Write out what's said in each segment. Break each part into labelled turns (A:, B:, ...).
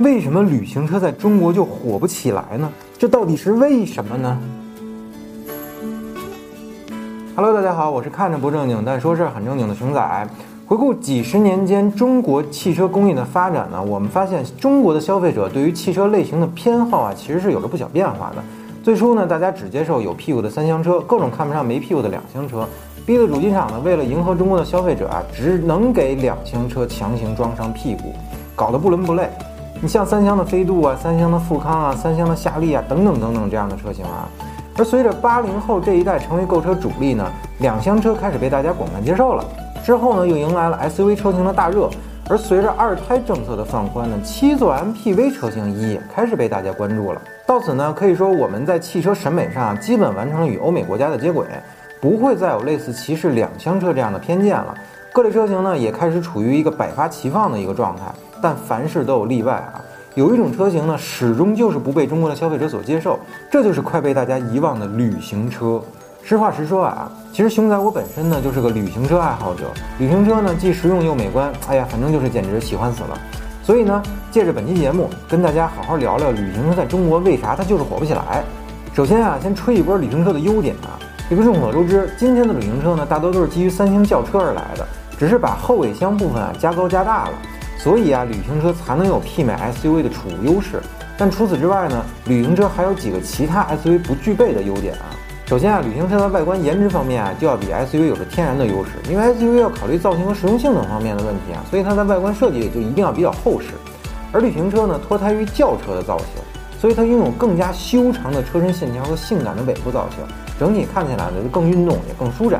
A: 为什么旅行车在中国就火不起来呢？这到底是为什么呢？Hello，大家好，我是看着不正经但说事儿很正经的熊仔。回顾几十年间中国汽车工业的发展呢，我们发现中国的消费者对于汽车类型的偏好啊，其实是有着不小变化的。最初呢，大家只接受有屁股的三厢车，各种看不上没屁股的两厢车。逼得主机厂呢，为了迎合中国的消费者啊，只能给两厢车强行装上屁股，搞得不伦不类。你像三厢的飞度啊，三厢的富康啊，三厢的夏利啊，等等等等这样的车型啊。而随着八零后这一代成为购车主力呢，两厢车开始被大家广泛接受了。之后呢，又迎来了 SUV 车型的大热。而随着二胎政策的放宽呢，七座 MPV 车型也开始被大家关注了。到此呢，可以说我们在汽车审美上基本完成了与欧美国家的接轨。不会再有类似歧视两厢车这样的偏见了，各类车型呢也开始处于一个百花齐放的一个状态。但凡事都有例外啊，有一种车型呢始终就是不被中国的消费者所接受，这就是快被大家遗忘的旅行车。实话实说啊，其实熊仔我本身呢就是个旅行车爱好者，旅行车呢既实用又美观，哎呀，反正就是简直喜欢死了。所以呢，借着本期节目跟大家好好聊聊旅行车在中国为啥它就是火不起来。首先啊，先吹一波旅行车的优点啊。这个众所周知，今天的旅行车呢，大多都是基于三厢轿车而来的，只是把后尾箱部分啊加高加大了，所以啊，旅行车才能有媲美 SUV 的储物优势。但除此之外呢，旅行车还有几个其他 SUV 不具备的优点啊。首先啊，旅行车的外观颜值方面啊，就要比 SUV 有着天然的优势，因为 SUV 要考虑造型和实用性等方面的问题啊，所以它在外观设计里就一定要比较厚实。而旅行车呢，脱胎于轿车的造型。所以它拥有更加修长的车身线条和性感的尾部造型，整体看起来呢就更运动也更舒展。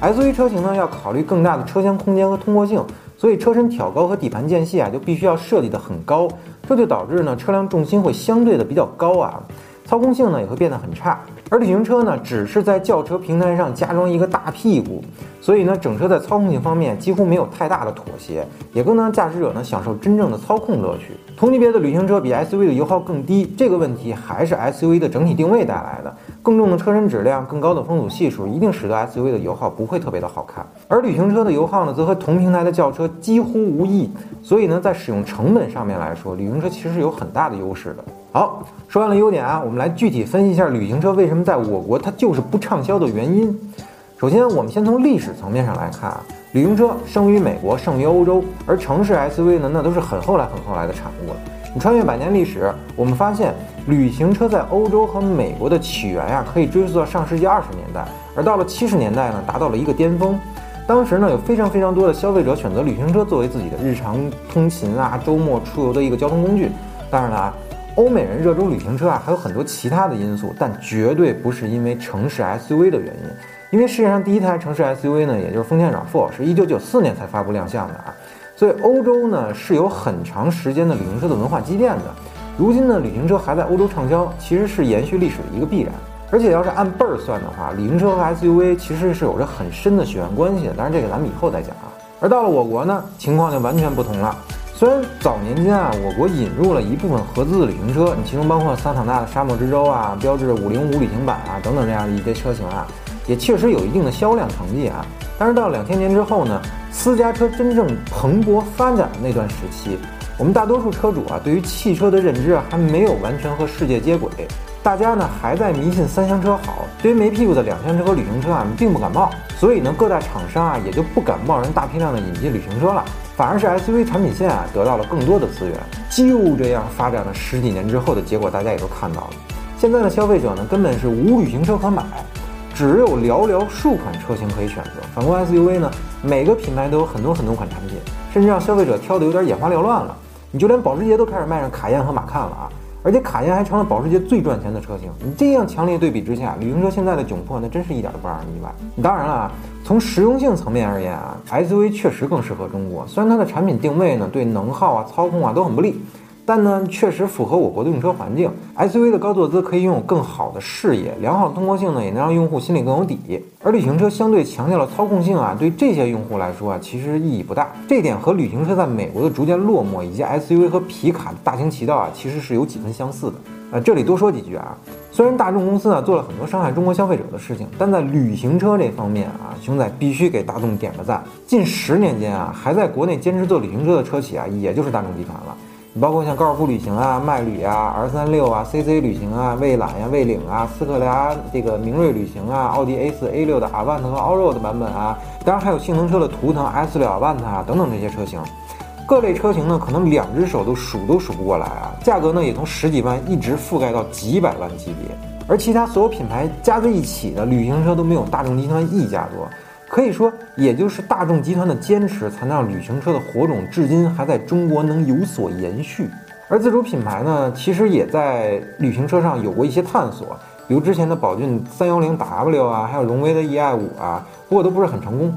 A: SUV 车型呢要考虑更大的车厢空间和通过性，所以车身挑高和底盘间隙啊就必须要设计的很高，这就导致呢车辆重心会相对的比较高啊，操控性呢也会变得很差。而旅行车呢只是在轿车平台上加装一个大屁股，所以呢整车在操控性方面几乎没有太大的妥协，也更能让驾驶者呢享受真正的操控乐趣。同级别的旅行车比 SUV 的油耗更低，这个问题还是 SUV 的整体定位带来的。更重的车身质量、更高的风阻系数，一定使得 SUV 的油耗不会特别的好看。而旅行车的油耗呢，则和同平台的轿车几乎无异。所以呢，在使用成本上面来说，旅行车其实是有很大的优势的。好，说完了优点啊，我们来具体分析一下旅行车为什么在我国它就是不畅销的原因。首先，我们先从历史层面上来看啊。旅行车生于美国，胜于欧洲，而城市 SUV 呢，那都是很后来、很后来的产物了。穿越百年历史，我们发现旅行车在欧洲和美国的起源呀，可以追溯到上世纪二十年代，而到了七十年代呢，达到了一个巅峰。当时呢，有非常非常多的消费者选择旅行车作为自己的日常通勤啊、周末出游的一个交通工具。当然了啊，欧美人热衷旅行车啊，还有很多其他的因素，但绝对不是因为城市 SUV 的原因。因为世界上第一台城市 SUV 呢，也就是丰田 RAV4，是一九九四年才发布亮相的啊，所以欧洲呢是有很长时间的旅行车的文化积淀的。如今呢，旅行车还在欧洲畅销，其实是延续历史的一个必然。而且要是按辈儿算的话，旅行车和 SUV 其实是有着很深的血缘关系的。当然，这个咱们以后再讲啊。而到了我国呢，情况就完全不同了。虽然早年间啊，我国引入了一部分合资的旅行车，你其中包括桑塔纳的沙漠之舟啊、标致五零五旅行版啊等等这样的一些车型啊。也确实有一定的销量成绩啊，但是到两千年之后呢，私家车真正蓬勃发展的那段时期，我们大多数车主啊，对于汽车的认知啊，还没有完全和世界接轨，大家呢还在迷信三厢车好，对于没屁股的两厢车和旅行车啊，并不感冒，所以呢，各大厂商啊，也就不敢贸然大批量的引进旅行车了，反而是 SUV 产品线啊，得到了更多的资源，就这样发展了十几年之后的结果，大家也都看到了，现在的消费者呢，根本是无旅行车可买。只有寥寥数款车型可以选择。反观 SUV 呢，每个品牌都有很多很多款产品，甚至让消费者挑的有点眼花缭乱了。你就连保时捷都开始卖上卡宴和马看了啊！而且卡宴还成了保时捷最赚钱的车型。你这样强烈对比之下，旅行车现在的窘迫，那真是一点都不让人意外。当然了啊，从实用性层面而言啊，SUV 确实更适合中国。虽然它的产品定位呢，对能耗啊、操控啊都很不利。但呢，确实符合我国的用车环境。SUV 的高坐姿可以拥有更好的视野，良好的通过性呢，也能让用户心里更有底。而旅行车相对强调了操控性啊，对这些用户来说啊，其实意义不大。这点和旅行车在美国的逐渐落寞，以及 SUV 和皮卡的大行其道啊，其实是有几分相似的。呃，这里多说几句啊，虽然大众公司呢做了很多伤害中国消费者的事情，但在旅行车这方面啊，熊仔必须给大众点个赞。近十年间啊，还在国内坚持做旅行车的车企啊，也就是大众集团了。包括像高尔夫旅行啊、迈旅啊、R 三六啊、CC 旅行啊、蔚揽呀、蔚领啊、斯柯达这个明锐旅行啊、奥迪 A 四、A 六的 Avant 和 Allroad 版本啊，当然还有性能车的途腾 S 六 Avant 啊等等这些车型。各类车型呢，可能两只手都数都数不过来啊，价格呢也从十几万一直覆盖到几百万级别，而其他所有品牌加在一起的旅行车都没有大众集团一家多，可以说也就是大众集团的坚持，才能让旅行车的火种至今还在中国能有所延续。而自主品牌呢，其实也在旅行车上有过一些探索，比如之前的宝骏三幺零 W 啊，还有荣威的 EI 五啊，不过都不是很成功。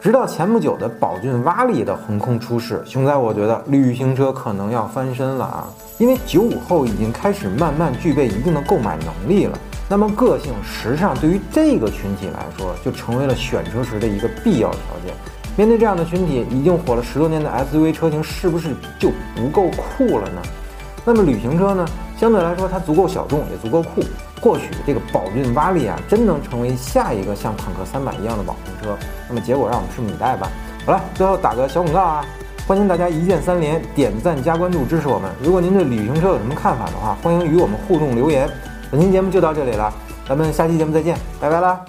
A: 直到前不久的宝骏瓦力的横空出世，熊仔，我觉得旅行车可能要翻身了啊！因为九五后已经开始慢慢具备一定的购买能力了，那么个性、时尚对于这个群体来说，就成为了选车时的一个必要条件。面对这样的群体，已经火了十多年的 SUV 车型，是不是就不够酷了呢？那么旅行车呢？相对来说，它足够小众，也足够酷。或许这个宝骏瓦力啊，真能成为下一个像坦克三百一样的网红车。那么结果让我们拭目以待吧。好了，最后打个小广告啊，欢迎大家一键三连，点赞加关注支持我们。如果您对旅行车有什么看法的话，欢迎与我们互动留言。本期节目就到这里了，咱们下期节目再见，拜拜啦。